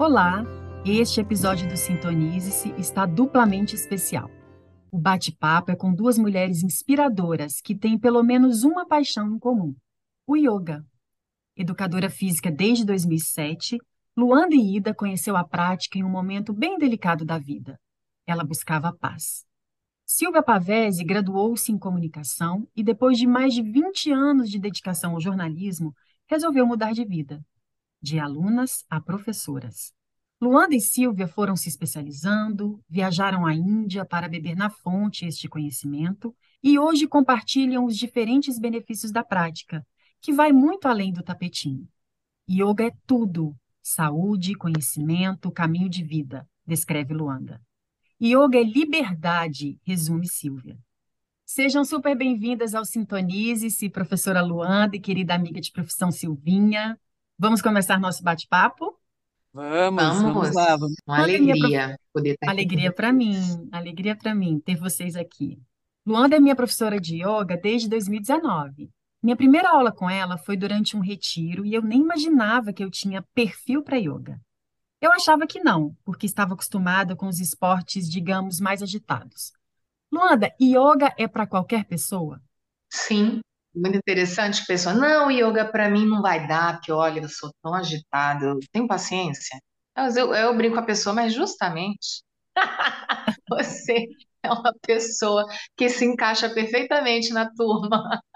Olá, este episódio do Sintonize-se está duplamente especial. O bate-papo é com duas mulheres inspiradoras que têm pelo menos uma paixão em comum: o yoga. Educadora física desde 2007, Luanda e Ida conheceu a prática em um momento bem delicado da vida. Ela buscava paz. Silvia Pavese graduou-se em comunicação e, depois de mais de 20 anos de dedicação ao jornalismo, resolveu mudar de vida, de alunas a professoras. Luanda e Silvia foram se especializando, viajaram à Índia para beber na fonte este conhecimento e hoje compartilham os diferentes benefícios da prática, que vai muito além do tapetinho. Yoga é tudo: saúde, conhecimento, caminho de vida, descreve Luanda. Yoga é liberdade, resume Silvia. Sejam super bem-vindas ao Sintonize-se, professora Luanda e querida amiga de profissão Silvinha. Vamos começar nosso bate-papo? Vamos, vamos Vamos, lá, vamos. uma alegria poder estar aqui Alegria para mim, alegria para mim ter vocês aqui. Luanda é minha professora de yoga desde 2019. Minha primeira aula com ela foi durante um retiro e eu nem imaginava que eu tinha perfil para yoga. Eu achava que não, porque estava acostumada com os esportes, digamos, mais agitados. Luanda, yoga é para qualquer pessoa? Sim, muito interessante. Pessoa, não, yoga para mim não vai dar, porque olha, eu sou tão agitada, eu tenho paciência. Mas eu, eu brinco com a pessoa, mas justamente você é uma pessoa que se encaixa perfeitamente na turma.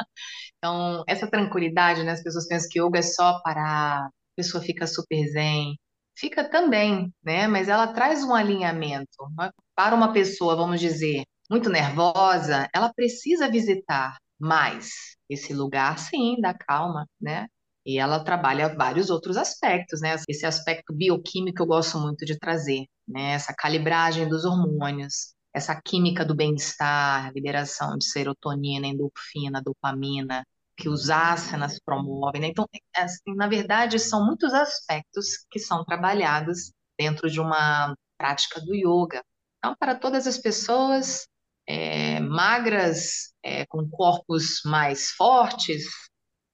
Então, essa tranquilidade, né? As pessoas pensam que yoga é só parar, a pessoa fica super zen. Fica também, né? Mas ela traz um alinhamento. né? Para uma pessoa, vamos dizer, muito nervosa, ela precisa visitar mais esse lugar, sim, da calma, né? E ela trabalha vários outros aspectos, né? Esse aspecto bioquímico eu gosto muito de trazer, né? Essa calibragem dos hormônios, essa química do bem-estar, liberação de serotonina, endorfina, dopamina, que os asanas promovem, né? Então, é, assim, na verdade, são muitos aspectos que são trabalhados dentro de uma prática do yoga. Então, para todas as pessoas é, magras, é, com corpos mais fortes,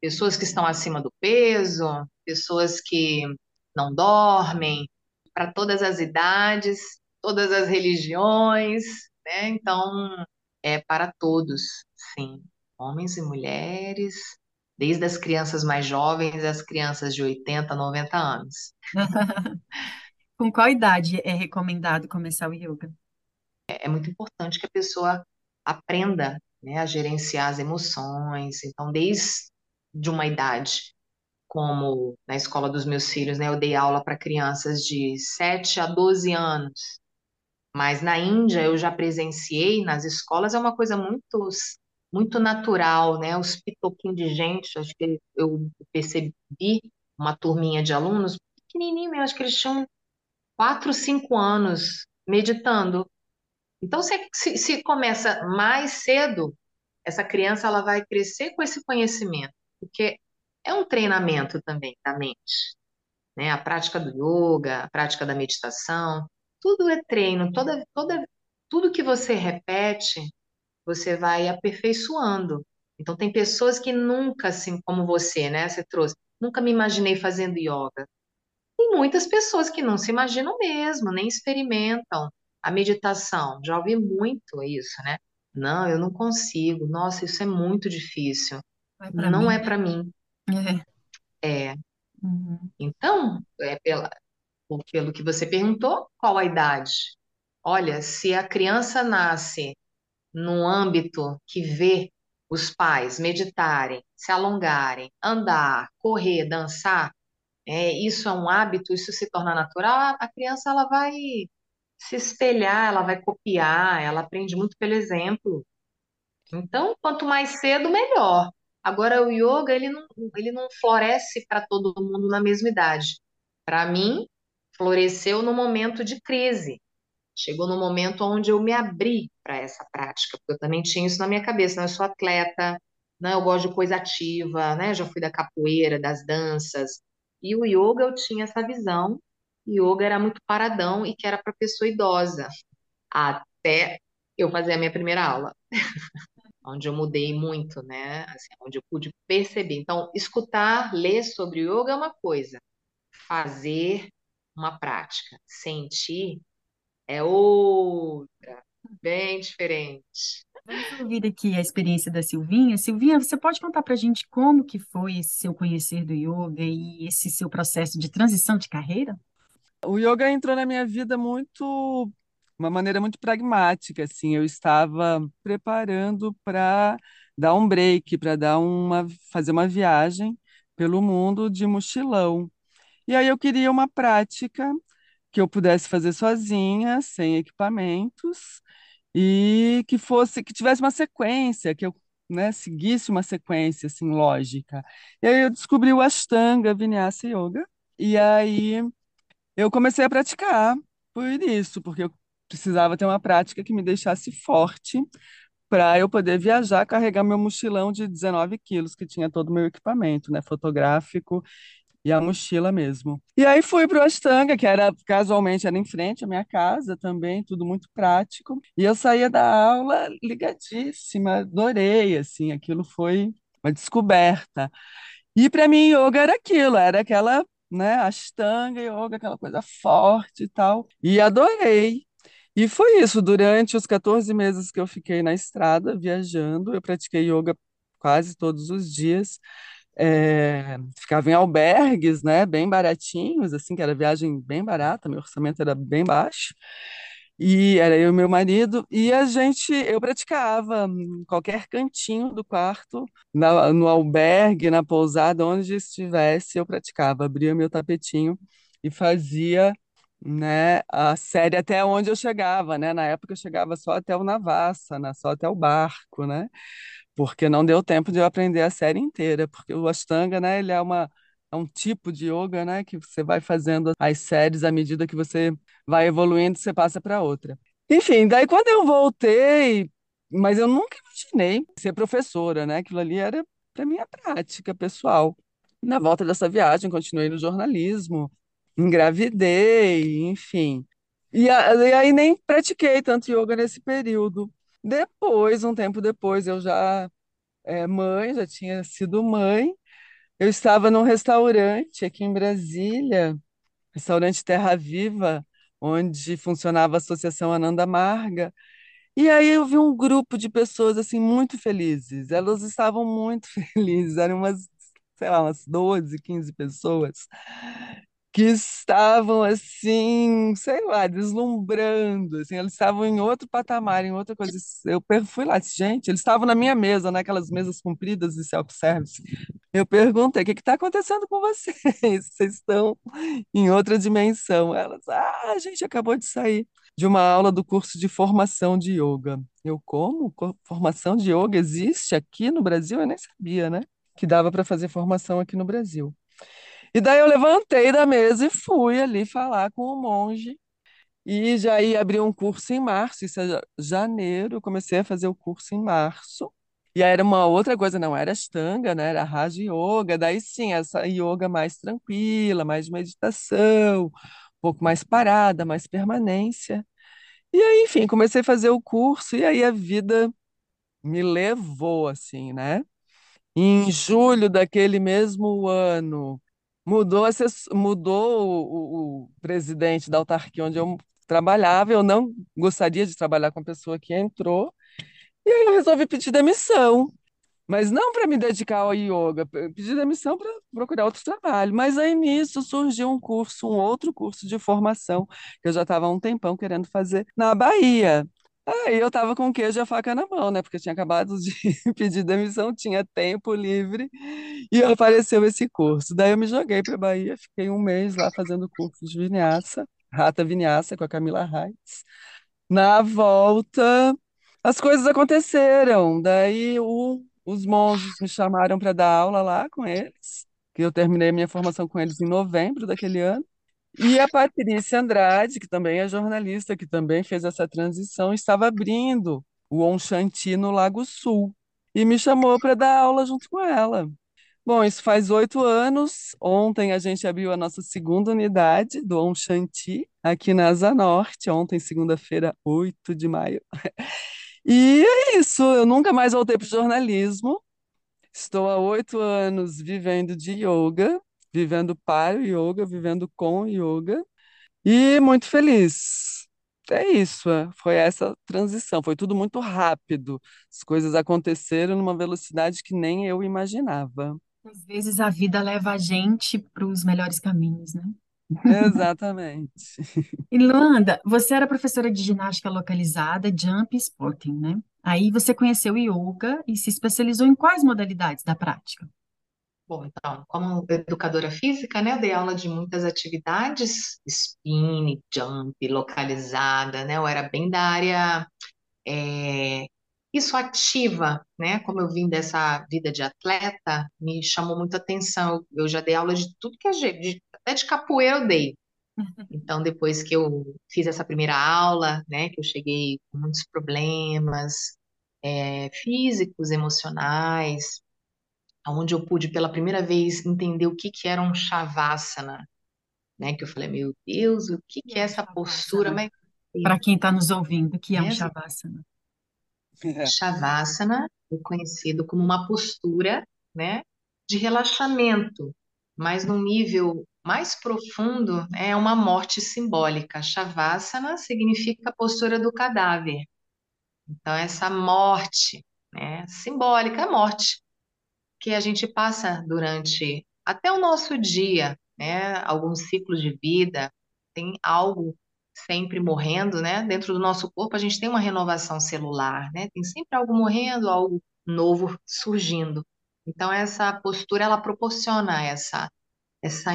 pessoas que estão acima do peso, pessoas que não dormem, para todas as idades, todas as religiões, né? Então, é para todos, sim, homens e mulheres, desde as crianças mais jovens às crianças de 80, 90 anos. Com qual idade é recomendado começar o yoga? É, muito importante que a pessoa aprenda, né, a gerenciar as emoções. Então, desde uma idade como na escola dos meus filhos, né? Eu dei aula para crianças de 7 a 12 anos, mas na Índia eu já presenciei nas escolas, é uma coisa muito, muito natural, né? Os pitoquinhos de gente, acho que eu percebi uma turminha de alunos, pequenininho acho que eles tinham 4, 5 anos meditando. Então, se, se, se começa mais cedo, essa criança ela vai crescer com esse conhecimento, porque é um treinamento também da mente, né? A prática do yoga, a prática da meditação, tudo é treino, toda, toda, tudo que você repete, você vai aperfeiçoando. Então, tem pessoas que nunca, assim como você, né? Você trouxe, nunca me imaginei fazendo yoga. Tem muitas pessoas que não se imaginam mesmo, nem experimentam a meditação. Já ouvi muito isso, né? Não, eu não consigo. Nossa, isso é muito difícil. Para Não mim, é né? para mim. É. É, Uhum. então, é pela, pelo que você perguntou, qual a idade? Olha, se a criança nasce num âmbito que vê os pais meditarem, se alongarem, andar, correr, dançar, é, isso é um hábito, isso se torna natural, a criança ela vai se espelhar, ela vai copiar, ela aprende muito pelo exemplo. Então, quanto mais cedo, melhor. Agora, o yoga, ele não, ele não floresce para todo mundo na mesma idade. Para mim, floresceu no momento de crise. Chegou no momento onde eu me abri para essa prática, porque eu também tinha isso na minha cabeça, né? Eu sou atleta, né? Eu gosto de coisa ativa, né? Já fui da capoeira, das danças. E o yoga eu tinha essa visão. Yoga era muito paradão e que era para pessoa idosa, até eu fazer a minha primeira aula onde eu mudei muito, né? Assim, onde eu pude perceber. Então, escutar, ler sobre yoga é uma coisa, fazer uma prática. Sentir é outra, bem diferente. Vamos ouvir aqui a experiência da Silvinha. Silvinha, você pode contar para a gente como que foi esse seu conhecer do yoga e esse seu processo de transição de carreira? O yoga entrou na minha vida muito, uma maneira muito pragmática, assim. Eu estava preparando para dar um break, para dar uma, fazer uma viagem pelo mundo de mochilão. E aí eu queria uma prática que eu pudesse fazer sozinha, sem equipamentos, e que fosse, que tivesse uma sequência, que eu né, seguisse uma sequência assim lógica. E aí eu descobri o Ashtanga Vinyasa Yoga, e aí eu comecei a praticar por isso, porque eu precisava ter uma prática que me deixasse forte para eu poder viajar, carregar meu mochilão de 19 quilos, que tinha todo o meu equipamento, né, fotográfico e a mochila mesmo. E aí fui para o Ashtanga, que era casualmente era em frente à minha casa também, tudo muito prático. E eu saía da aula ligadíssima, adorei, assim, aquilo foi uma descoberta. E para mim yoga era aquilo, era aquela, né, Ashtanga yoga, aquela coisa forte e tal. E adorei. E foi isso, durante os 14 meses que eu fiquei na estrada viajando, eu pratiquei yoga quase todos os dias é, ficava em albergues, né, bem baratinhos, assim, que era viagem bem barata, meu orçamento era bem baixo. E era eu e meu marido, e a gente, eu praticava em qualquer cantinho do quarto, na, no albergue, na pousada, onde estivesse, eu praticava, abria meu tapetinho e fazia, né, a série até onde eu chegava, né? Na época eu chegava só até o Navassa, né, só até o barco, né? porque não deu tempo de eu aprender a série inteira, porque o Ashtanga, né, ele é uma é um tipo de yoga, né, que você vai fazendo as séries à medida que você vai evoluindo, você passa para outra. Enfim, daí quando eu voltei, mas eu nunca imaginei ser professora, né? Aquilo ali era para minha prática pessoal. Na volta dessa viagem, continuei no jornalismo, engravidei, enfim. E, aí nem pratiquei tanto yoga nesse período. Depois, um tempo depois, eu já é, mãe, já tinha sido mãe. Eu estava num restaurante aqui em Brasília, restaurante Terra Viva, onde funcionava a Associação Ananda Marga. E aí eu vi um grupo de pessoas assim muito felizes. Elas estavam muito felizes, eram umas, sei lá, umas 12, 15 pessoas que estavam assim, sei lá, deslumbrando, assim, eles estavam em outro patamar, em outra coisa. Eu fui lá, gente, eles estavam na minha mesa, naquelas né, mesas compridas de self-service. Eu perguntei, o que está acontecendo com vocês? Vocês estão em outra dimensão. Elas, ah, a gente acabou de sair de uma aula do curso de formação de yoga. Eu, como? Formação de yoga existe aqui no Brasil? Eu nem sabia, né? Que dava para fazer formação aqui no Brasil. E daí eu levantei da mesa e fui ali falar com o monge. E já ia abrir um curso em março, isso é janeiro, eu comecei a fazer o curso em março. E aí era uma outra coisa, não era Ashtanga, né? Era Raja Yoga. Daí sim, essa yoga mais tranquila, mais meditação, um pouco mais parada, mais permanência. E aí, enfim, comecei a fazer o curso e aí a vida me levou assim, né? Em julho daquele mesmo ano, Mudou, mudou o, o, presidente da autarquia onde eu trabalhava. Eu não gostaria de trabalhar com a pessoa que entrou. E aí eu resolvi pedir demissão. Mas não para me dedicar ao yoga, pedi demissão para procurar outro trabalho. Mas aí nisso surgiu um curso, um outro curso de formação, que eu já estava há um tempão querendo fazer na Bahia. Aí eu tava com queijo e a faca na mão, né? Porque eu tinha acabado de pedir demissão, tinha tempo livre e apareceu esse curso. Daí eu me joguei para Bahia, fiquei um mês lá fazendo curso de vinhaça, Rata Vinhaça com a Camila Reitz. Na volta, as coisas aconteceram. Daí o, os monges me chamaram para dar aula lá com eles, que eu terminei minha formação com eles em novembro daquele ano. E a Patrícia Andrade, que também é jornalista, que também fez essa transição, estava abrindo o On Shanti no Lago Sul e me chamou para dar aula junto com ela. Bom, isso faz oito anos. Ontem a gente abriu a nossa segunda unidade do On Shanti aqui na Asa Norte, ontem, segunda-feira, 8 de maio. E é isso, eu nunca mais voltei para o jornalismo. Estou há oito anos vivendo de yoga vivendo para o yoga, vivendo com yoga. E muito feliz. É isso, é. foi essa transição, foi tudo muito rápido. As coisas aconteceram numa velocidade que nem eu imaginava. Às vezes a vida leva a gente para os melhores caminhos, né? Exatamente. E Luanda, você era professora de ginástica localizada, jump e sporting, né? Aí você conheceu yoga e se especializou em quais modalidades da prática? Bom, então, como educadora física, né, eu dei aula de muitas atividades, spin, jump, localizada, né? Eu era bem da área é, isso ativa, né? Como eu vim dessa vida de atleta, me chamou muita atenção. Eu já dei aula de tudo que é jeito, de- até de capoeira eu dei. Então, depois que eu fiz essa primeira aula, né, que eu cheguei com muitos problemas, é, físicos, emocionais, onde eu pude pela primeira vez entender o que que era um shavasana, né, que eu falei, meu Deus, o que Que é é o essa postura? Shavasana? Mas, Para quem está nos ouvindo, que é um Shavasana? Shavasana é conhecido como uma postura, né, de relaxamento, mas num nível mais profundo é uma morte simbólica. Shavasana significa a postura do cadáver. Então essa morte, né, simbólica, a morte que a gente passa durante até o nosso dia, né? Alguns ciclos de vida, tem algo sempre morrendo, né? Dentro do nosso corpo, a gente tem uma renovação celular, né? Tem sempre algo morrendo, algo novo surgindo. Então, essa postura, ela proporciona essa, essa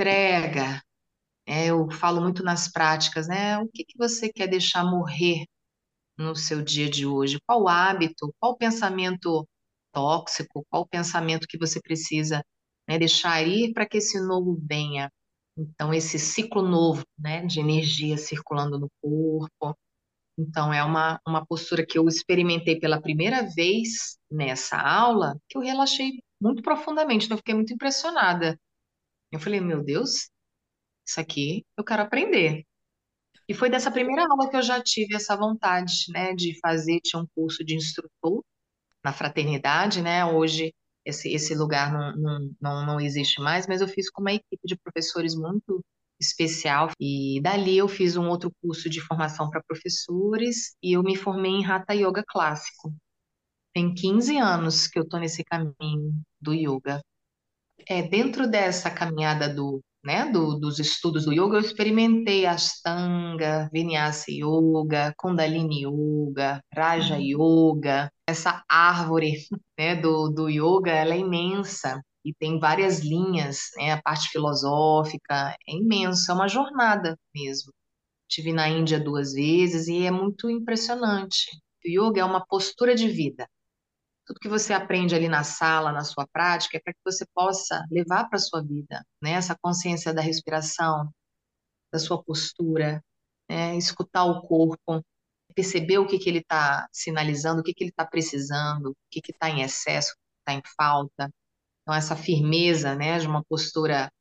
entrega. né? eu falo muito nas práticas, né? O que que você quer deixar morrer no seu dia de hoje? Qual hábito, qual pensamento tóxico, qual pensamento que você precisa, né, deixar ir para que esse novo venha? Então, esse ciclo novo, né, de energia circulando no corpo. Então, é uma, uma postura que eu experimentei pela primeira vez nessa aula, que eu relaxei muito profundamente, então eu fiquei muito impressionada. Eu falei, meu Deus, isso aqui eu quero aprender. E foi dessa primeira aula que eu já tive essa vontade, né, de fazer, tinha um curso de instrutor na fraternidade, né, hoje esse, esse lugar não, não, não, não existe mais, mas eu fiz com uma equipe de professores muito especial, e dali eu fiz um outro curso de formação para professores, e eu me formei em Hatha Yoga Clássico. Tem 15 anos que eu estou nesse caminho do yoga. É, dentro dessa caminhada do, né, do, dos estudos do yoga, eu experimentei Ashtanga, Vinyasa Yoga, Kundalini Yoga, Raja Uhum. Yoga. Essa árvore, né, do, do yoga, ela é imensa e tem várias linhas, né, a parte filosófica é imensa, é uma jornada mesmo. Tive na Índia duas vezes e é muito impressionante. O yoga é uma postura de vida. Tudo que você aprende ali na sala, na sua prática, é para que você possa levar para a sua vida, né? Essa consciência da respiração, da sua postura, né? Escutar o corpo, perceber o que que ele está sinalizando, o que que ele está precisando, o que está em excesso, o que está em falta. Então, essa firmeza, né, de uma postura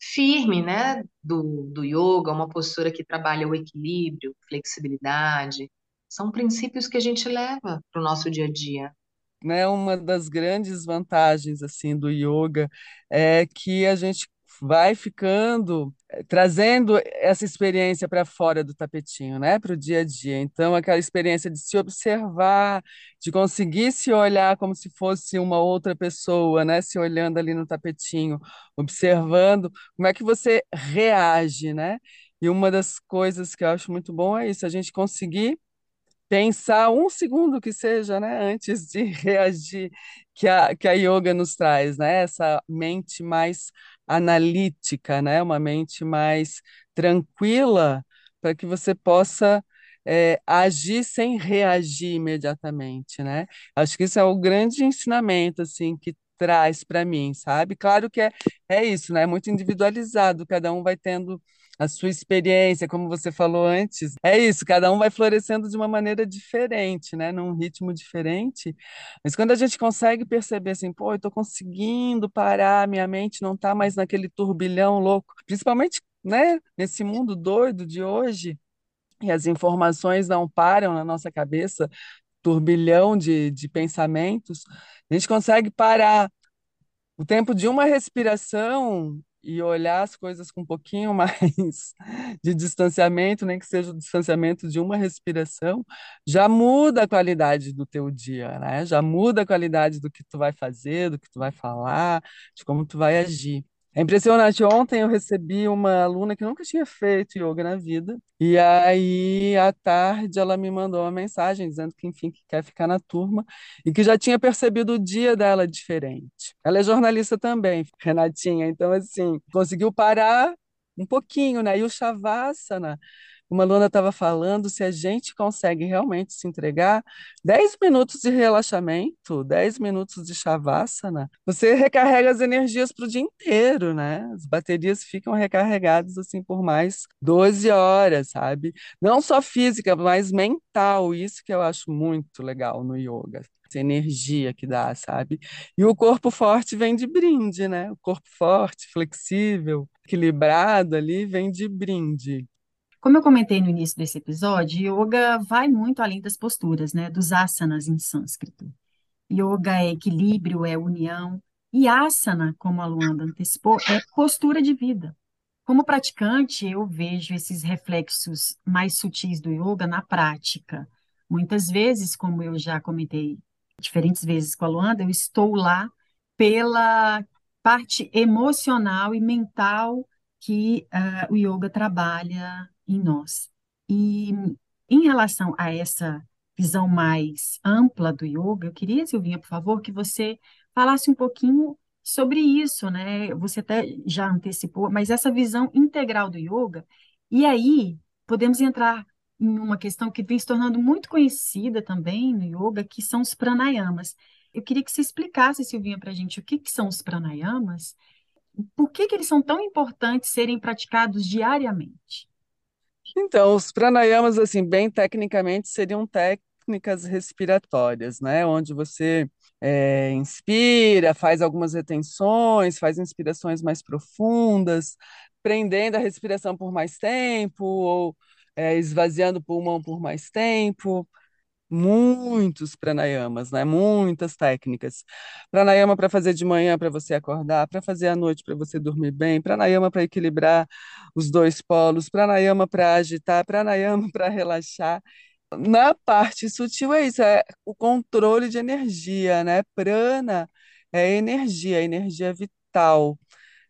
firme, né, do, do yoga, uma postura que trabalha o equilíbrio, flexibilidade, são princípios que a gente leva para o nosso dia a dia. Né, uma das grandes vantagens assim do yoga é que a gente vai ficando eh, trazendo essa experiência para fora do tapetinho, né, para o dia a dia. Então, aquela experiência de se observar, de conseguir se olhar como se fosse uma outra pessoa, né, se olhando ali no tapetinho, observando como é que você reage, né? E uma das coisas que eu acho muito bom é isso, a gente conseguir pensar um segundo que seja, né, antes de reagir, que a, que a yoga nos traz, né, essa mente mais analítica, né, uma mente mais tranquila, para que você possa é, agir sem reagir imediatamente, né? Acho que isso é o grande ensinamento, assim, que traz para mim, sabe? Claro que é, é isso, né? É muito individualizado, cada um vai tendo a sua experiência, como você falou antes. É isso, cada um vai florescendo de uma maneira diferente, né? Num ritmo diferente. Mas quando a gente consegue perceber assim, pô, eu estou conseguindo parar, minha mente não está mais naquele turbilhão louco, principalmente, né, nesse mundo doido de hoje, e as informações não param na nossa cabeça, turbilhão de, de pensamentos, a gente consegue parar o tempo de uma respiração e olhar as coisas com um pouquinho mais de distanciamento, nem que seja o distanciamento de uma respiração, já muda a qualidade do teu dia, né? Já muda a qualidade do que tu vai fazer, do que tu vai falar, de como tu vai agir. É impressionante. Ontem eu recebi uma aluna que nunca tinha feito yoga na vida. E aí, à tarde, ela me mandou uma mensagem dizendo que, enfim, que quer ficar na turma e que já tinha percebido o dia dela diferente. Ela é jornalista também, Renatinha. Então, assim, conseguiu parar um pouquinho, né? E o Shavasana uma aluna estava falando, se a gente consegue realmente se entregar, 10 minutos de relaxamento, 10 minutos de shavasana, você recarrega as energias para o dia inteiro, né? As baterias ficam recarregadas assim por mais 12 horas, sabe? Não só física, mas mental, isso que eu acho muito legal no yoga essa energia que dá, sabe? E o corpo forte vem de brinde, né? O corpo forte, flexível, equilibrado ali, vem de brinde. Como eu comentei no início desse episódio, yoga vai muito além das posturas, né, dos asanas em sânscrito. Yoga é equilíbrio, é união, e asana, como a Luanda antecipou, é postura de vida. Como praticante, eu vejo esses reflexos mais sutis do yoga na prática. Muitas vezes, como eu já comentei diferentes vezes com a Luanda, eu estou lá pela parte emocional e mental que uh, o yoga trabalha em nós. E em relação a essa visão mais ampla do yoga, eu queria, Silvinha, por favor, que você falasse um pouquinho sobre isso, né? Você até já antecipou, mas essa visão integral do yoga. E aí podemos entrar em uma questão que vem se tornando muito conhecida também no yoga, que são os pranayamas. Eu queria que você explicasse, Silvinha, para a gente o que, que são os pranayamas, por que, que eles são tão importantes serem praticados diariamente. Então, os pranayamas, assim, bem tecnicamente, seriam técnicas respiratórias, né? Onde você é, inspira, faz algumas retenções, faz inspirações mais profundas, prendendo a respiração por mais tempo, ou é, esvaziando o pulmão por mais tempo muitos pranayamas, né? Muitas técnicas. Pranayama para fazer de manhã para você acordar, para fazer à noite para você dormir bem, pranayama para equilibrar os dois polos, pranayama para agitar, pranayama para relaxar. Na parte sutil é isso, é o controle de energia, né? Prana é energia, é energia vital.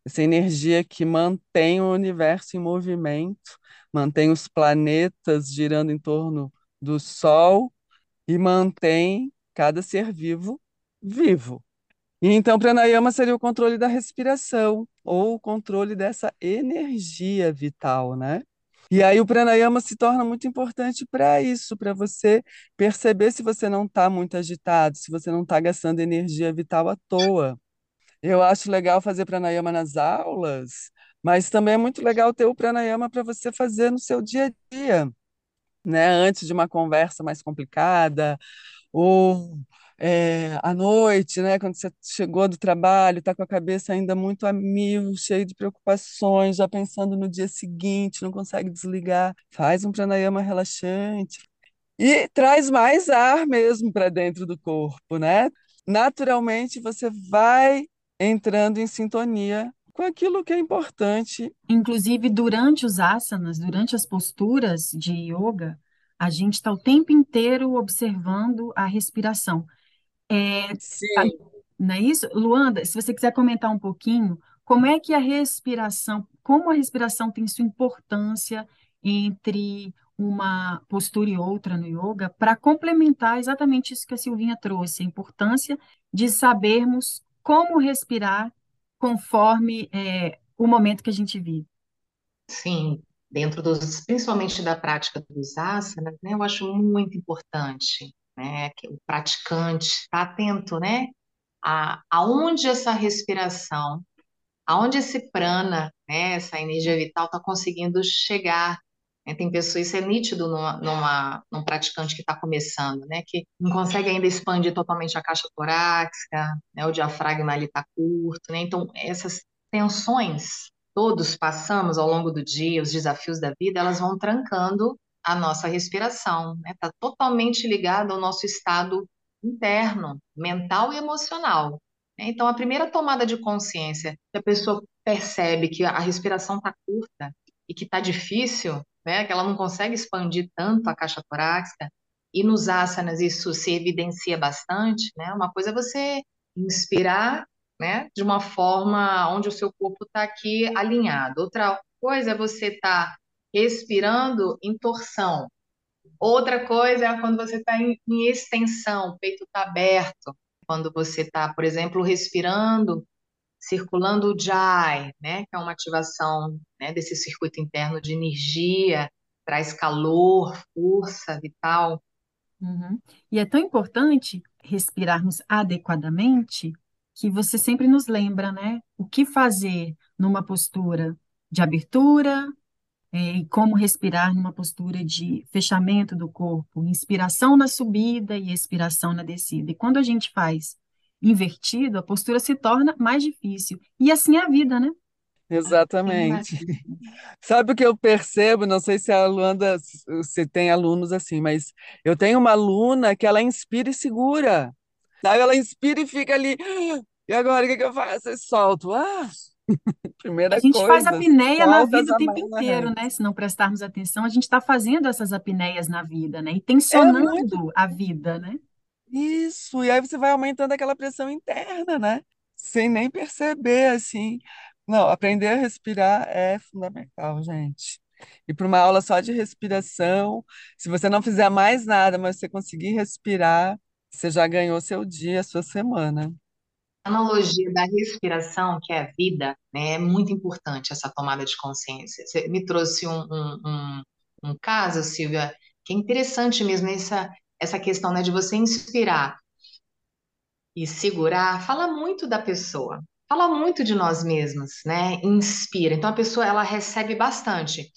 Essa energia que mantém o universo em movimento, mantém os planetas girando em torno do Sol e mantém cada ser vivo vivo. E então, pranayama seria o controle da respiração, ou o controle dessa energia vital, né? E aí o pranayama se torna muito importante para isso, para você perceber se você não está muito agitado, se você não está gastando energia vital à toa. Eu acho legal fazer pranayama nas aulas, mas também é muito legal ter o pranayama para você fazer no seu dia a dia né, antes de uma conversa mais complicada, ou é, à noite, né, quando você chegou do trabalho, está com a cabeça ainda muito a mil, cheio de preocupações, já pensando no dia seguinte, não consegue desligar, faz um pranayama relaxante e traz mais ar mesmo para dentro do corpo, né? Naturalmente você vai entrando em sintonia com aquilo que é importante. Inclusive, durante os asanas, durante as posturas de yoga, a gente está o tempo inteiro observando a respiração. É, Sim. não é isso? Luanda, se você quiser comentar um pouquinho, como é que a respiração, como a respiração tem sua importância entre uma postura e outra no yoga, para complementar exatamente isso que a Silvinha trouxe, a importância de sabermos como respirar conforme é, o momento que a gente vive. Sim, dentro dos, principalmente da prática dos asanas, né, eu acho muito importante, né, que o praticante está atento, né, a aonde essa respiração, aonde esse prana, né, essa energia vital está conseguindo chegar? Tem pessoas, isso é nítido numa, numa, num praticante que está começando, né? Que não consegue ainda expandir totalmente a caixa torácica, né? O diafragma ali está curto, né? Então, essas tensões todos passamos ao longo do dia, os desafios da vida, elas vão trancando a nossa respiração, né? Está totalmente ligado ao nosso estado interno, mental e emocional. Né? Então, a primeira tomada de consciência que a pessoa percebe que a respiração está curta e que está difícil, né, que ela não consegue expandir tanto a caixa torácica, e nos asanas isso se evidencia bastante, né? Uma coisa é você inspirar, né, de uma forma onde o seu corpo está aqui alinhado. Outra coisa é você estar tá respirando em torção. Outra coisa é quando você está em, em extensão, o peito está aberto. Quando você está, por exemplo, respirando circulando o Jai, né, que é uma ativação né, desse circuito interno de energia, traz calor, força vital. Uhum. E é tão importante respirarmos adequadamente que você sempre nos lembra, né, o que fazer numa postura de abertura é, e como respirar numa postura de fechamento do corpo, inspiração na subida e expiração na descida. E quando a gente faz invertido, a postura se torna mais difícil. E assim é a vida, né? Exatamente. Sabe o que eu percebo? Não sei se a Luanda, se tem alunos assim, mas eu tenho uma aluna que ela inspira e segura. Sabe? Ela inspira e fica ali. E agora o que, que eu faço? Eu solto. Ah, primeira a gente coisa, faz apneia na vida o tempo inteiro, né? Se não prestarmos atenção, a gente está fazendo essas apneias na vida, né? E É muito tensionando a vida, né? Isso. E aí você vai aumentando aquela pressão interna, né? Sem nem perceber, assim. Não, aprender a respirar é fundamental, gente. E para uma aula só de respiração, se você não fizer mais nada, mas você conseguir respirar, você já ganhou seu dia, sua semana. A analogia da respiração, que é a vida, né, é muito importante essa tomada de consciência. Você me trouxe um, um, um, um caso, Silvia, que é interessante mesmo essa, essa questão, né, de você inspirar e segurar, fala muito da pessoa, fala muito de nós mesmos, né? Inspira. Então a pessoa ela recebe bastante,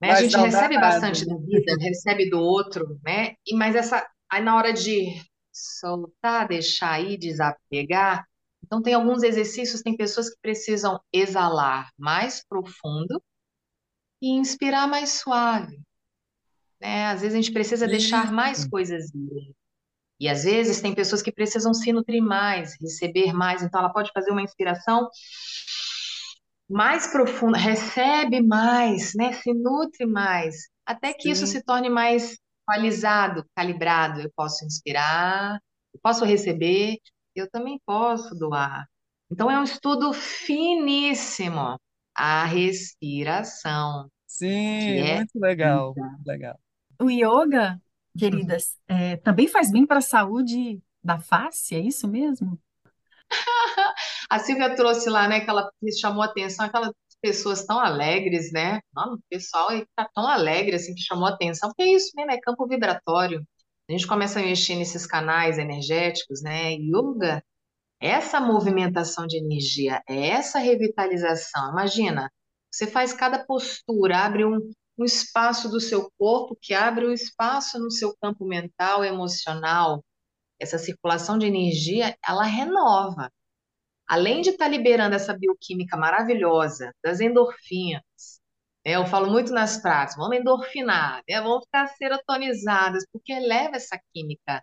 né? A gente recebe nada. bastante da vida, recebe do outro, né? E mas essa aí na hora de soltar, deixar ir, desapegar, então tem alguns exercícios, tem pessoas que precisam exalar mais profundo e inspirar mais suave, né? Às vezes a gente precisa deixar mais Isso. coisas ir. E às vezes tem pessoas que precisam se nutrir mais, receber mais, então ela pode fazer uma inspiração mais profunda, recebe mais, né? Se nutre mais, até que isso Sim, se torne mais equalizado, calibrado. Eu posso inspirar, eu posso receber, eu também posso doar. Então é um estudo finíssimo, a respiração, sim, é muito legal, muito legal. O yoga, queridas, é, também faz bem para a saúde da face, é isso mesmo? A Silvia trouxe lá, né, que ela me chamou a atenção, aquelas pessoas tão alegres, né? Não, o pessoal aí tá tão alegre, assim, que chamou a atenção, porque é isso mesmo, é campo vibratório. A gente começa a mexer nesses canais energéticos, né? Yoga, essa movimentação de energia, é essa revitalização. Imagina, você faz cada postura, abre um, um espaço do seu corpo que abre um espaço no seu campo mental, emocional. Essa circulação de energia, ela renova além de estar liberando essa bioquímica maravilhosa das endorfinas, né, eu falo muito nas práticas, vamos endorfinar, né, vamos ficar serotonizadas, porque eleva essa química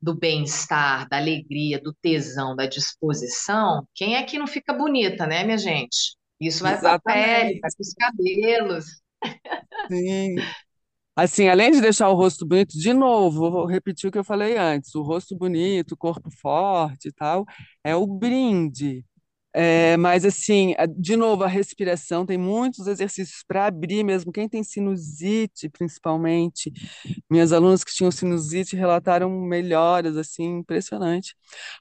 do bem-estar, da alegria, do tesão, da disposição. Quem é que não fica bonita, né, minha gente? Isso vai para a pele, vai para os cabelos. Sim. Assim, além de deixar o rosto bonito, de novo, vou repetir o que eu falei antes, o rosto bonito, o corpo forte e tal, é o brinde. É, mas assim, de novo, a respiração tem muitos exercícios para abrir mesmo. Quem tem sinusite, principalmente, minhas alunas que tinham sinusite relataram melhoras assim, impressionante.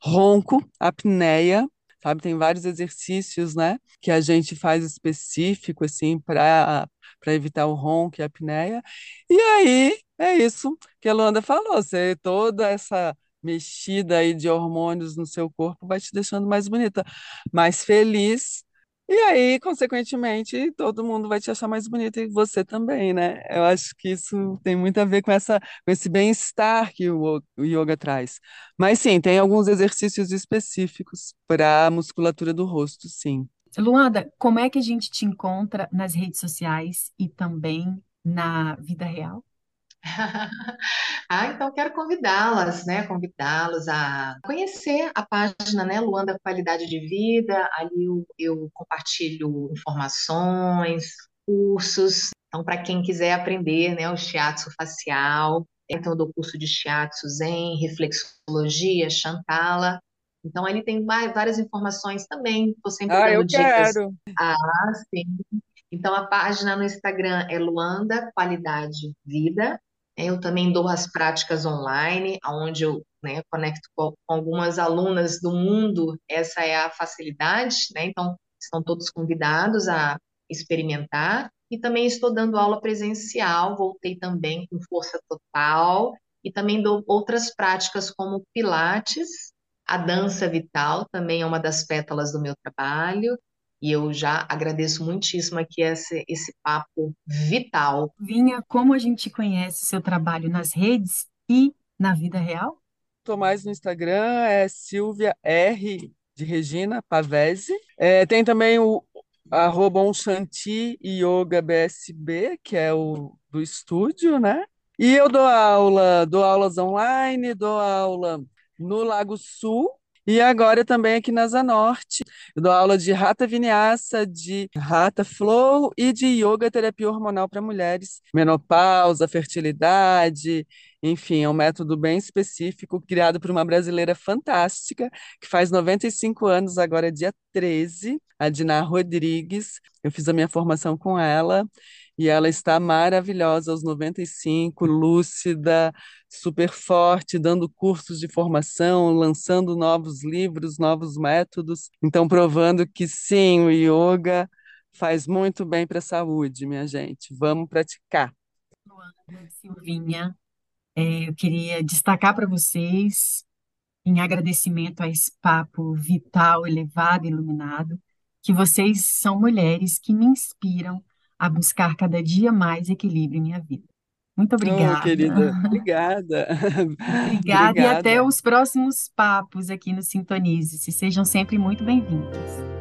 Ronco, apneia, sabe? Tem vários exercícios, né, que a gente faz específico assim para para evitar o ronco e a apneia. E aí é isso que a Luanda falou, você toda essa mexida aí de hormônios no seu corpo vai te deixando mais bonita mais feliz. E aí, consequentemente, todo mundo vai te achar mais bonita e você também, né? Eu acho que isso tem muito a ver com essa, com esse bem-estar que o, o yoga traz. Mas sim, tem alguns exercícios específicos para a musculatura do rosto, sim. Luanda, como é que a gente te encontra nas redes sociais e também na vida real? Ah, então quero convidá-las, né? Convidá-los a conhecer a página, né? Luanda Qualidade de Vida. Ali eu, eu compartilho informações, cursos. Então, para quem quiser aprender, né, o shiatsu facial, então eu dou curso de shiatsu zen, reflexologia, chantala. Então, ali tem várias informações também. Estou sempre Ah, dando eu dicas. quero. Ah, sim. Então, a página no Instagram é Luanda Qualidade Vida. Eu também dou as práticas online, onde eu, né, conecto com, com algumas alunas do mundo. Essa é a facilidade, né? Então, estão todos convidados a experimentar. E também estou dando aula presencial, voltei também com força total. E também dou outras práticas como Pilates, a dança vital, também é uma das pétalas do meu trabalho. E eu já agradeço muitíssimo aqui esse, esse papo vital. Vinha, como a gente conhece seu trabalho nas redes e na vida real? Tô mais no Instagram, é Silvia R de Regina Pavese. É, tem também o arroba Unshanti Yoga BSB, que é o do estúdio, né? E eu dou aula, dou aulas online, dou aula no Lago Sul e agora também aqui na Zanorte. Eu dou aula de Hatha Vinyasa, de Hatha Flow e de Yoga Terapia Hormonal para mulheres, menopausa, fertilidade, enfim, é um método bem específico, criado por uma brasileira fantástica, que faz 95 anos, agora é dia 13, a Diná Rodrigues. Eu fiz a minha formação com ela e ela está maravilhosa aos 95, lúcida, super forte, dando cursos de formação, lançando novos livros, novos métodos. Então, provando que sim, o yoga faz muito bem para a saúde, minha gente. Vamos praticar. Luana, Silvinha, é, eu queria destacar para vocês, em agradecimento a esse papo vital, elevado, iluminado, que vocês são mulheres que me inspiram a buscar cada dia mais equilíbrio em minha vida. Muito Oh, obrigada. querida, obrigada. Obrigada e até Obrigada. os próximos papos aqui no Sintonize-se. Sejam sempre muito bem-vindas.